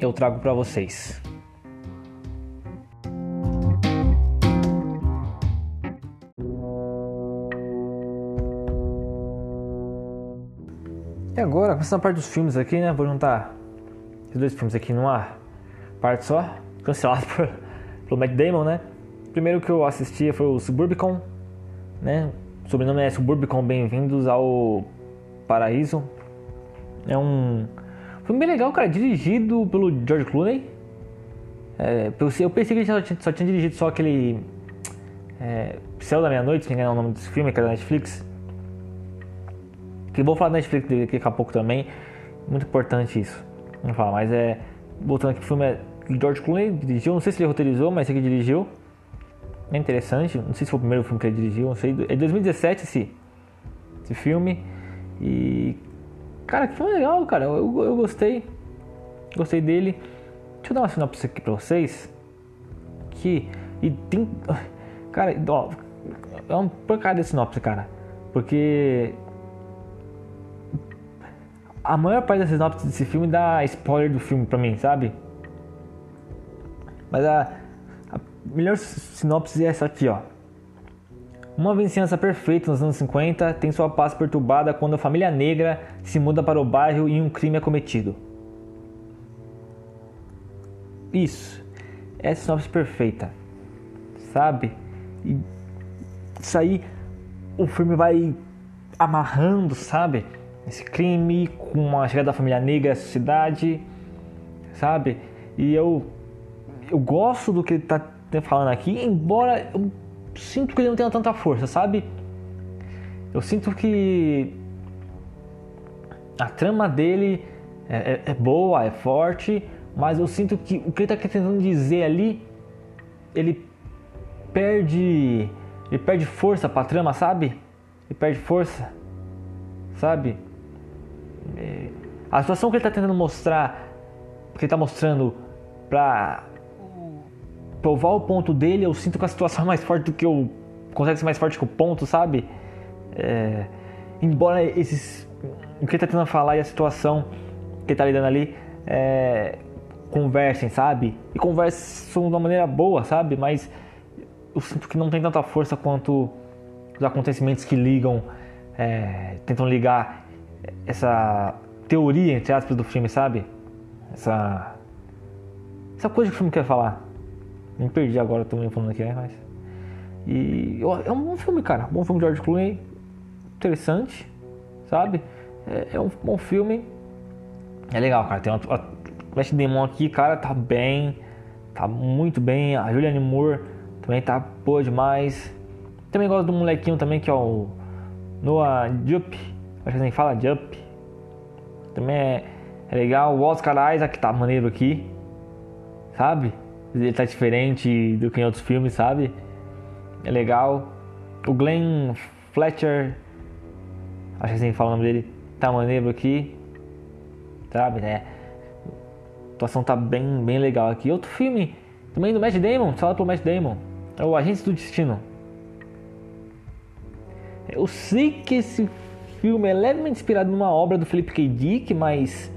eu trago para vocês. E agora, começando a parte dos filmes aqui, né? Vou juntar esses dois filmes aqui numa parte só, cancelado por, pelo Matt Damon, né? Primeiro que eu assisti foi o Suburbicon, né? O sobrenome é Suburbicon, bem-vindos ao Paraíso. É um filme bem legal, cara, dirigido pelo George Clooney. É, eu pensei que ele só tinha, só tinha dirigido só aquele é, Céu da Meia-Noite, se não me engano é o nome desse filme, que é da Netflix. Que vou falar da Netflix daqui a pouco também. Muito importante isso. Vamos falar, mas é. Voltando aqui, o filme é. George Clooney dirigiu, não sei se ele roteirizou, mas ele dirigiu. É interessante, não sei se foi o primeiro filme que ele dirigiu, não sei. É de 2017 esse, esse filme. E. Cara, que filme legal, cara. Eu, eu gostei. Gostei dele. Deixa eu dar uma sinopse aqui pra vocês. Que. E tem. Cara, ó. É uma porcaria de sinopse, cara. Porque a maior parte das sinopses desse filme dá spoiler do filme pra mim, sabe? Mas a, a melhor sinopse é essa aqui, ó. Uma vizinhança perfeita nos anos 50 tem sua paz perturbada quando a família negra se muda para o bairro e um crime é cometido. Isso. É a sinopse perfeita. Sabe? E isso aí o filme vai amarrando, sabe? Esse crime, com a chegada da família negra nessa cidade, sabe? E eu, eu gosto do que ele tá falando aqui, embora eu sinto que ele não tenha tanta força, sabe? Eu sinto que a trama dele é, é, é boa, é forte, mas eu sinto que o que ele está tentando dizer ali, ele perde, ele perde força para a trama, sabe? Ele perde força, sabe? É, a situação que ele está tentando mostrar, que ele está mostrando para provar o ponto dele, eu sinto que a situação é mais forte do que o. consegue ser mais forte que o ponto, sabe? É, embora esses. o que ele está tentando falar e a situação que ele está lidando ali é, conversem, sabe? E conversam de uma maneira boa, sabe? Mas eu sinto que não tem tanta força quanto os acontecimentos que ligam, é, tentam ligar essa teoria, entre aspas, do filme, sabe? Essa. Essa coisa que o filme quer falar. Me perdi agora, me falando aqui, né? Mas. E é um bom filme, cara. Bom filme de George Clooney. Interessante, sabe? É, é um bom filme. É legal, cara. Tem uma. A Flash Demon aqui, cara, tá bem. Tá muito bem. A Julianne Moore também tá boa demais. Também gosto do molequinho também, que é o Noah Jupp Acho que nem fala Jump. Também é, é legal. O Oscar Isaac tá maneiro aqui. Sabe? Ele tá diferente do que em outros filmes, sabe? É legal. O Glenn Fletcher. Acho que assim fala o nome dele. Tá maneiro aqui. Sabe, né? A atuação tá bem, bem legal aqui. Outro filme também do Matt Damon, falado pelo Matt Damon. É o Agente do Destino. Eu sei que esse filme é levemente inspirado numa obra do Philip K. Dick, mas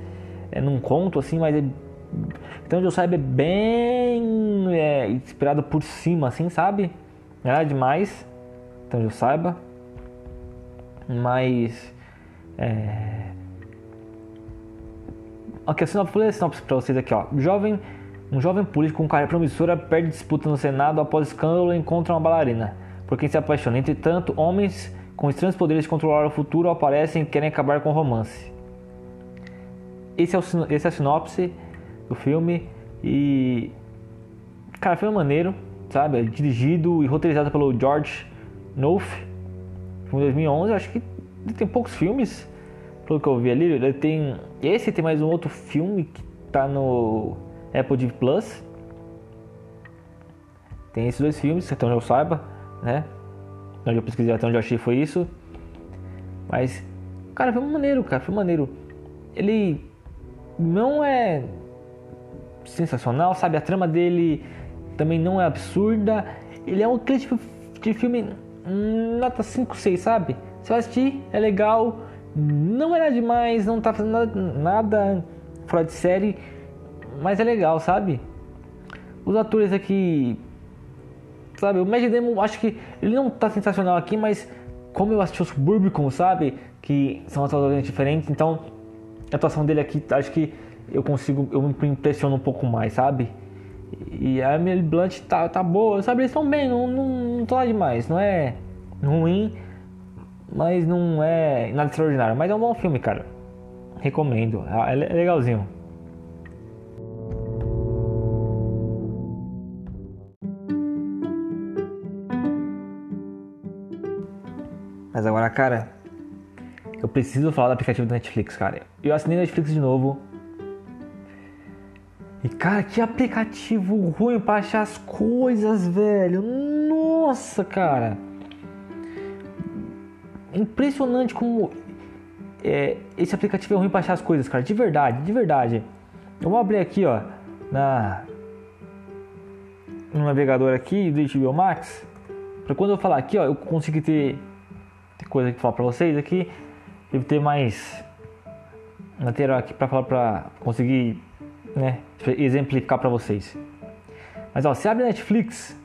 é num conto assim, mas é, então eu saiba é bem é, inspirado por cima, assim, sabe? Não era demais, então eu saiba, mas é... Aqui, a sinopse, vou ler a sinopse pra vocês aqui, ó. Jovem, um jovem político com carreira promissora perde disputa no Senado após escândalo e encontra uma bailarina, por quem se apaixona. Entretanto, homens com estranhos poderes de controlar o futuro, aparecem e querem acabar com o romance. Esse é, o, esse é a sinopse do filme e. Cara, filme é maneiro, sabe? É dirigido e roteirizado pelo George Knopf, em 2011. Acho que ele tem poucos filmes, pelo que eu vi ali. Ele tem. Esse tem mais um outro filme que tá no Apple TV Plus. Tem esses dois filmes, onde eu saiba, né? Onde eu pesquisei até onde eu achei foi isso. Mas, cara, foi maneiro, cara, foi maneiro. Ele não é sensacional, sabe? A trama dele também não é absurda. Ele é um aquele tipo de filme nota 5, 6, sabe? Você vai assistir, é legal, Não era demais, não tá fazendo nada, nada fora de série, mas é legal, sabe? Os atores aqui. Sabe, o Mad Damon, acho que ele não tá sensacional aqui, mas como eu assisti o Suburbicon, sabe? Que são atores diferentes, então a atuação dele aqui, acho que eu consigo, eu me impressiono um pouco mais, sabe? E a Emily Blunt tá, tá boa, sabe? Eles estão bem, não, não, não tô lá demais, não é ruim, mas não é nada extraordinário. Mas é um bom filme, cara. Recomendo, é, é legalzinho. Mas agora, cara, eu preciso falar do aplicativo da Netflix, cara. Eu assinei Netflix de novo. E cara, que aplicativo ruim pra achar as coisas, velho. Nossa, cara. Impressionante como é, esse aplicativo é ruim pra achar as coisas, cara. De verdade, de verdade. Eu vou abrir aqui, ó, na no navegador aqui do HBO Max. Pra quando eu falar aqui, ó, eu consigo ter, ter coisa que falar pra vocês aqui. Devo ter mais material aqui pra falar pra conseguir né, exemplificar para vocês. Mas ó, você abre Netflix,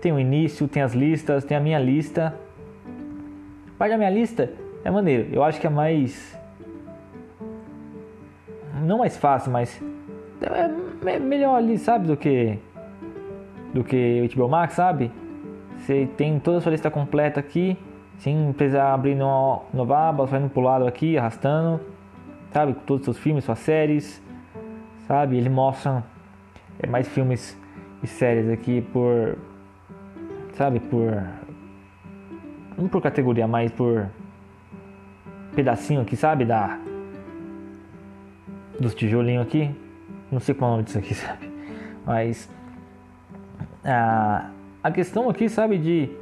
tem o início, tem as listas, tem a minha lista. A parte da minha lista é maneiro. Eu acho que é mais não mais fácil, mas é melhor ali, sabe, do que do que o HBO Max, sabe? Você tem toda a sua lista completa aqui, sem precisar abrir no, no aba, só indo pro lado aqui, arrastando, sabe? Todos os seus filmes, suas séries, sabe? Ele mostra é, mais filmes e séries aqui por, sabe, por não por categoria, mas por pedacinho aqui, sabe, da dos tijolinhos aqui. Não sei qual é o nome disso aqui, sabe? Mas a, a questão aqui, sabe, de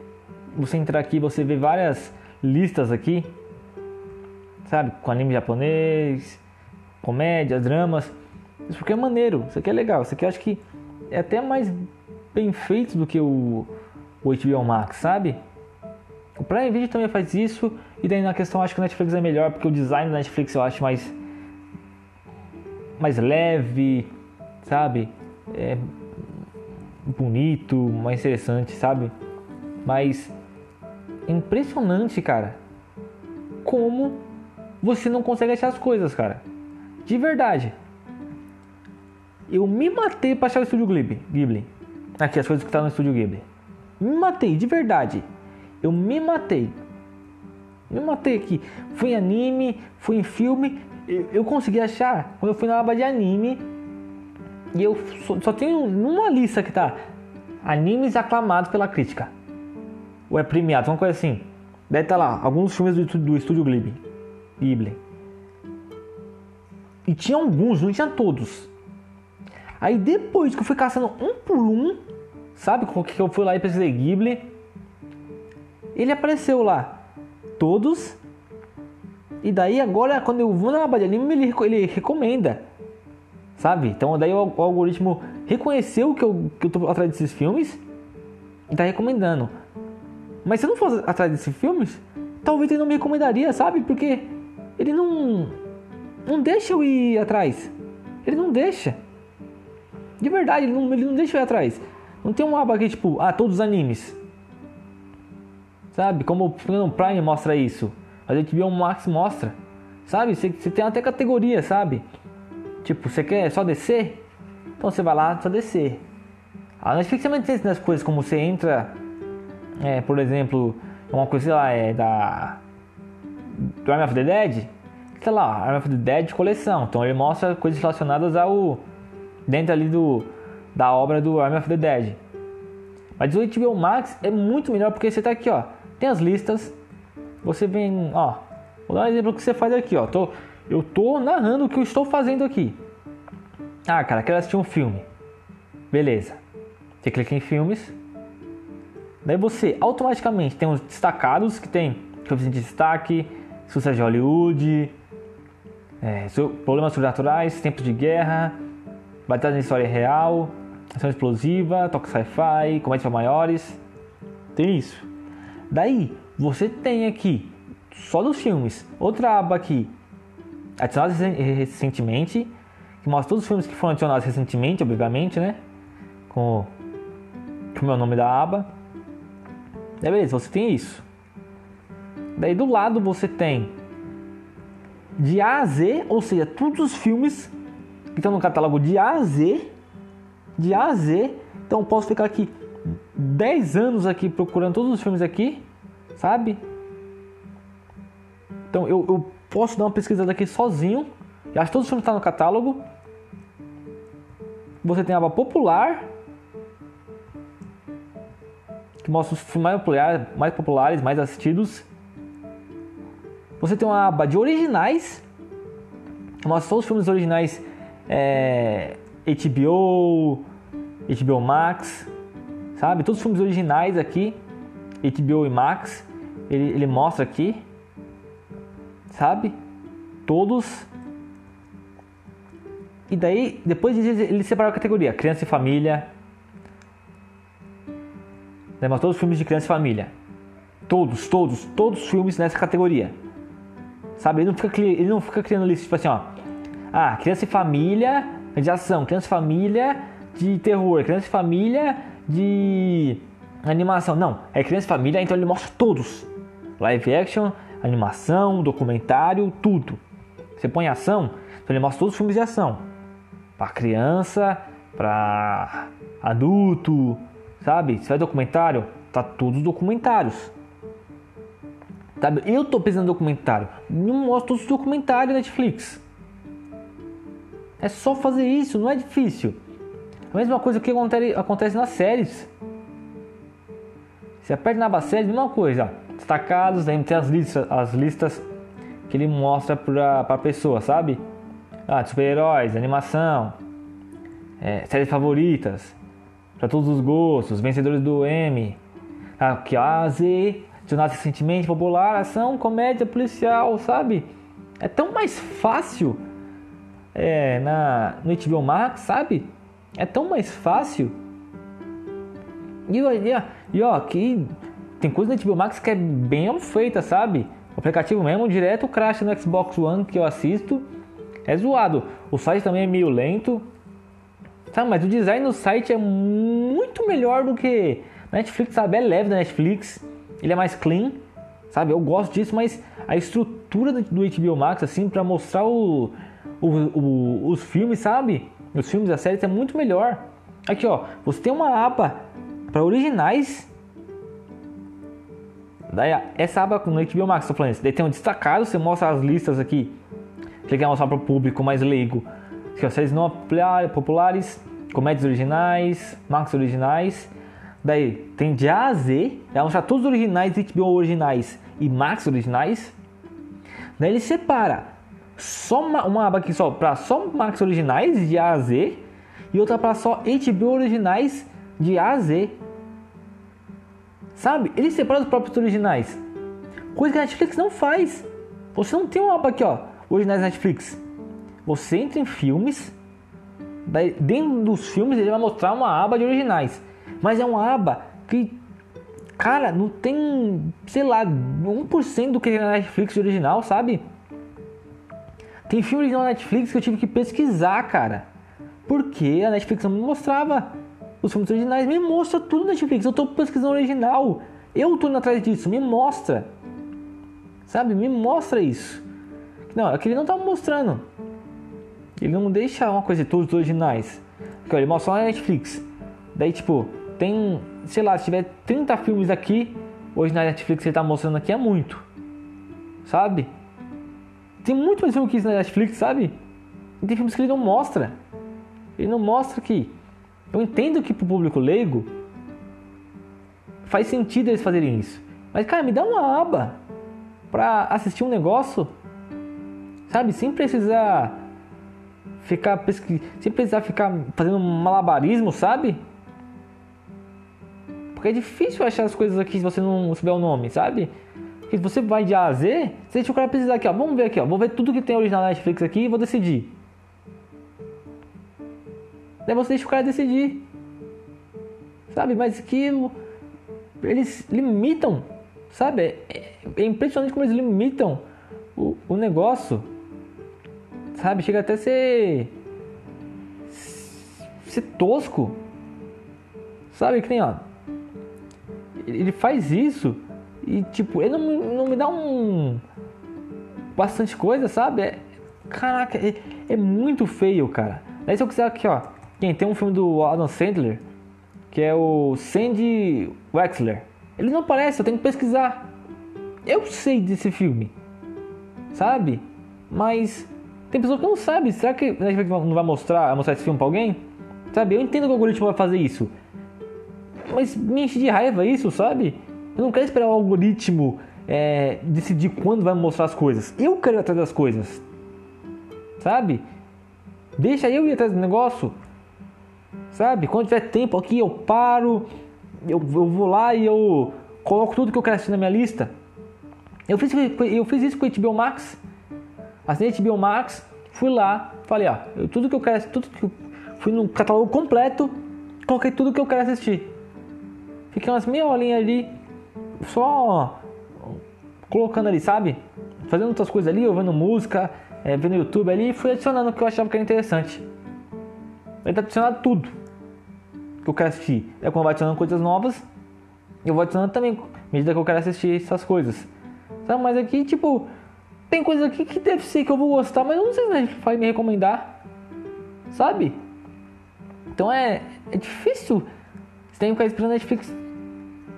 você entrar aqui, você vê várias listas aqui, sabe, com anime japonês, comédias, dramas. Isso porque é maneiro, isso aqui é legal, isso aqui eu acho que é até mais bem feito do que o, o HBO Max, sabe? O Prime Video também faz isso, e daí na questão acho que o Netflix é melhor, porque o design da Netflix eu acho mais, mais leve, sabe? É bonito, mais interessante, sabe? Mas é impressionante, cara, como você não consegue achar as coisas, cara. De verdade. Eu me matei pra achar o estúdio Ghibli. Ghibli. Aqui, as coisas que tá no estúdio Ghibli. Me matei, de verdade. Eu me matei. Me matei aqui. Fui em anime, fui em filme. Eu, eu consegui achar quando eu fui na aba de anime. E eu só, só tenho uma lista que tá animes aclamados pela crítica. Ou é premiado, uma coisa assim. Estar tá lá, alguns filmes do, do estúdio Ghibli. Ghibli. E tinha alguns, não tinha todos. Aí depois que eu fui caçando um por um, sabe? Que eu fui lá e pesquisei Ghibli. Ele apareceu lá. Todos. E daí agora quando eu vou na aba de anime ele, ele recomenda. Sabe? Então daí o, o, algoritmo reconheceu que eu, que eu tô atrás desses filmes. E tá recomendando. Mas se eu não fosse atrás desses filmes, talvez ele não me recomendaria, sabe? Porque ele não. Não deixa eu ir atrás. Ele não deixa. De verdade, ele não, ele não deixa eu ir atrás. Não tem um aba aqui tipo, ah, todos os animes. Sabe? Como o Prime mostra isso. A HBO Max mostra. Sabe? Você tem até categoria, sabe? Tipo, você quer só descer? Então você vai lá só descer. A Netflix também tem essas coisas como você entra, é, por exemplo, uma coisa lá é da do Army of the Dead, sei lá, Army of the Dead coleção. Então ele mostra coisas relacionadas ao dentro ali do, da obra do Army of the Dead. Mas o HBO Max é muito melhor porque você tá aqui, ó. Tem as listas. Você vem, ó. Vou dar um exemplo que você faz aqui, ó. Tô, eu tô narrando o que eu estou fazendo aqui. Ah, cara, quero assistir um filme. Beleza. Você clica em filmes. Daí você automaticamente tem os destacados que tem filmes de destaque, sucesso de Hollywood, é, problemas sobrenaturais, tempos de guerra, batalha em história real, ação explosiva, toque sci-fi, comédia para maiores. Tem isso. Daí, você tem aqui só dos filmes. Outra aba aqui, adicionados recentemente, que mostra todos os filmes que foram adicionados recentemente, obviamente, né? Com o meu nome da aba. Daí beleza, você tem isso. Daí do lado você tem de A a Z, ou seja, todos os filmes que estão no catálogo de A a Z, de A a Z. Então posso ficar aqui 10 anos aqui procurando todos os filmes aqui, sabe? Então eu, eu posso dar uma pesquisada aqui sozinho. Acho que todos os filmes estão no catálogo. Você tem a aba popular, que mostra os filmes mais populares, mais, populares, mais assistidos. Você tem uma aba de originais, que mostra todos os filmes originais é, HBO, HBO Max, sabe? Todos os filmes originais aqui, HBO e Max, ele, ele mostra aqui, sabe? Todos. E daí, depois ele separou a categoria: criança e família. Né? Mas todos os filmes de criança e família. Todos, todos, todos os filmes nessa categoria. Sabe? Ele não fica, ele não fica criando lista tipo assim, ó. Ah, criança e família de ação, criança e família de terror, criança e família de animação. Não, é criança e família, então ele mostra todos. Live action, animação, documentário, tudo. Você põe ação, então ele mostra todos os filmes de ação. Para criança, para adulto, sabe? Se vai documentário, tá todos os documentários. Sabe? Eu tô pensando em documentário, não mostro todos os documentários Netflix. É só fazer isso, não é difícil. A mesma coisa que acontece nas séries. Você aperta na aba série, mesma coisa. Destacados, daí tem as listas, as listas que ele mostra para a pessoa, sabe? Ah, super-heróis, animação, é, séries favoritas, para todos os gostos, vencedores do M, aqui A Z, jornada recentemente popular, ação, comédia, policial, sabe? É tão mais fácil é, na, no HBO Max, sabe? É tão mais fácil. E, e, e ó, que tem coisa no HBO Max que é bem feita, sabe? O aplicativo mesmo, direto crash no Xbox One que eu assisto, é zoado. O site também é meio lento, sabe? Mas o design do site é muito melhor do que Netflix, sabe? É leve da Netflix, ele é mais clean, sabe? Eu gosto disso, mas a estrutura do HBO Max, assim, para mostrar o, o, o, os filmes, sabe? Os filmes, as séries é muito melhor. Aqui, ó, você tem uma aba para originais. Daí, essa aba no HBO Max, tô falando isso. Daí tem um destacado, você mostra as listas aqui. Que quer mostrar para o público mais leigo. Ó, séries não populares, comédias originais, Max originais. Daí tem de A a Z, vai mostrar todos os originais, HBO originais e Max originais. Daí ele separa só uma, uma aba aqui só para só Max originais de A a Z e outra para só HBO originais de A a Z. Sabe? Ele separa os próprios originais. Coisa que a Netflix não faz. Você não tem uma aba aqui, ó, originais Netflix. Você entra em filmes, daí dentro dos filmes ele vai mostrar uma aba de originais. Mas é uma aba que, cara, não tem, sei lá, 1% do que é Netflix original, sabe? Tem filme original na Netflix que eu tive que pesquisar, cara. Porque a Netflix não me mostrava os filmes originais. Me mostra tudo na Netflix. Eu tô pesquisando original. Eu tô indo atrás disso. Me mostra. Sabe? Me mostra isso. Não, é que ele não tá mostrando. Ele não deixa uma coisa todos os originais. Porque ele mostra lá na Netflix. Daí, tipo, tem, sei lá, se tiver 30 filmes aqui, hoje na Netflix ele tá mostrando aqui é muito. Sabe? Tem muito mais filme que isso na Netflix, sabe? E tem filmes que ele não mostra. Ele não mostra que. Eu entendo que pro público leigo faz sentido eles fazerem isso. Mas, cara, me dá uma aba pra assistir um negócio, sabe? Sem precisar ficar sem precisar ficar fazendo malabarismo, sabe? Porque é difícil achar as coisas aqui se você não souber o nome, sabe? Porque se você vai de A a Z, você deixa o cara precisar aqui, ó. Vamos ver aqui, ó. Vou ver tudo que tem original na Netflix aqui e vou decidir. Daí você deixa o cara decidir. Sabe? Mas que eles limitam Sabe? É, é impressionante como eles limitam o, o negócio. Sabe? Chega até a ser. ser tosco. Sabe? Que nem, ó. Ele faz isso e, tipo, ele não, não me dá um. bastante coisa, sabe? É, caraca, é, é muito feio, cara. Daí se eu quiser aqui, ó. Quem tem um filme do Adam Sandler, que é o Sandy Wexler. Ele não aparece, eu tenho que pesquisar. Eu sei desse filme, sabe? Mas tem pessoas que não sabem. Será que a Netflix não vai mostrar, mostrar esse filme pra alguém? Sabe? Eu entendo que o algoritmo vai fazer isso. Mas me enche de raiva isso, sabe? Eu não quero esperar o algoritmo é, decidir quando vai mostrar as coisas. Eu quero ir atrás das coisas. Sabe? Deixa eu ir atrás do negócio. Sabe? Quando tiver tempo aqui, eu paro, eu, eu vou lá e eu coloco tudo que eu quero assistir na minha lista. Eu fiz, eu fiz isso com o HBO Max. Assinei HBO Max, fui lá, falei, ó, eu, tudo que eu quero, tudo que eu, fui no catálogo completo, coloquei tudo que eu quero assistir. Fiquei umas meia horinha ali, só colocando ali, sabe? Fazendo outras coisas ali, ouvindo música, é, vendo YouTube ali, fui adicionando o que eu achava que era interessante. Ele tá adicionando tudo que eu quero assistir. É quando vai adicionando coisas novas, eu vou adicionando também, à medida que eu quero assistir essas coisas. Sabe? Mas aqui, tipo, tem coisa aqui que deve ser que eu vou gostar, mas eu não sei se a gente vai me recomendar. Sabe? Então é, é difícil. Você tem que ficar esperando a Netflix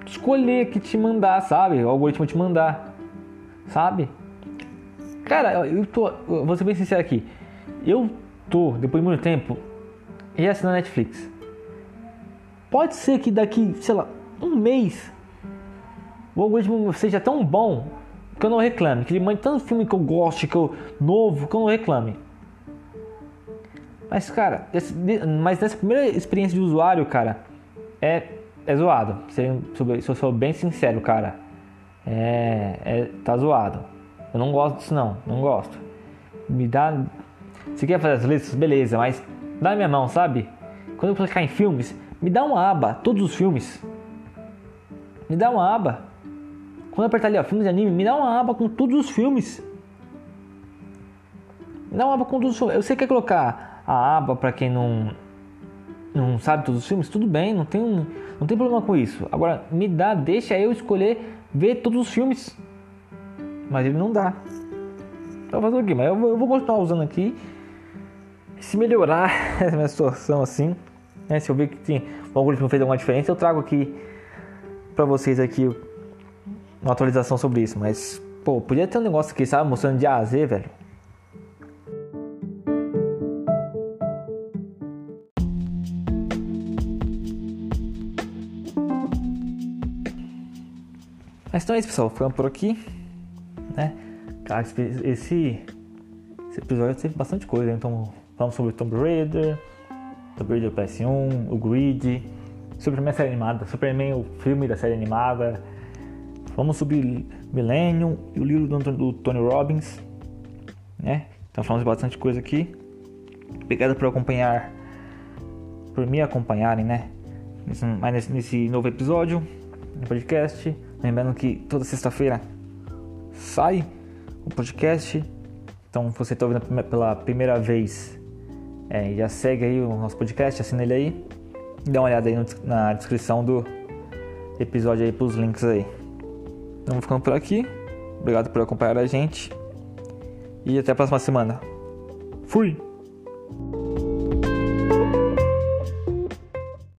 escolher que te mandar, sabe? O algoritmo te mandar. Sabe? Cara, eu tô. Eu vou ser bem sincero aqui. Eu tô, depois de muito tempo, reassinando a Netflix. Pode ser que daqui, sei lá, um mês o algoritmo seja tão bom que eu não reclame, que ele mande tanto filme que eu goste, que eu novo, que eu não reclame. Mas cara, mas nessa primeira experiência de usuário, cara, é, é zoado. Se se eu sou bem sincero, cara, é, é tá zoado. Eu não gosto disso não, não gosto. Me dá, se quer fazer as listas, beleza, mas dá na minha mão, sabe? Quando eu clicar em filmes, me dá uma aba, todos os filmes. Me dá uma aba quando apertar ali, ó, filmes de anime, me dá uma aba com todos os filmes. Me dá uma aba com todos os filmes. Eu sei que quer colocar a aba para quem não não sabe todos os filmes, tudo bem, não tem, não tem problema com isso. Agora, me dá, deixa eu escolher ver todos os filmes. Mas ele não dá. Então fazer o quê? Mas eu, eu vou continuar usando aqui. Se melhorar essa minha situação assim, né? se eu ver que tem, o algoritmo fez alguma diferença, eu trago aqui para vocês aqui uma atualização sobre isso, mas pô, podia ter um negócio aqui, sabe, mostrando de A a Z, velho. Mas então é isso, pessoal. Ficamos por aqui, né? Cara, esse, esse episódio teve bastante coisa. Então, falamos sobre Tomb Raider, Tomb Raider PS1, o Grid, Superman série animada, Superman o filme da série animada, Vamos sobre Millennium e o livro do Tony Robbins, né? Então falamos bastante coisa aqui. Obrigado por acompanhar, por me acompanharem, né? Nesse, nesse, nesse novo episódio do podcast. Lembrando que toda sexta-feira sai o podcast. Então, se você está ouvindo pela primeira vez, é, já segue aí o nosso podcast, assina ele aí. Dá uma olhada aí no, na descrição do episódio aí pros links aí. Então, Vamos ficando por aqui. Obrigado por acompanhar a gente. E até a próxima semana. Fui!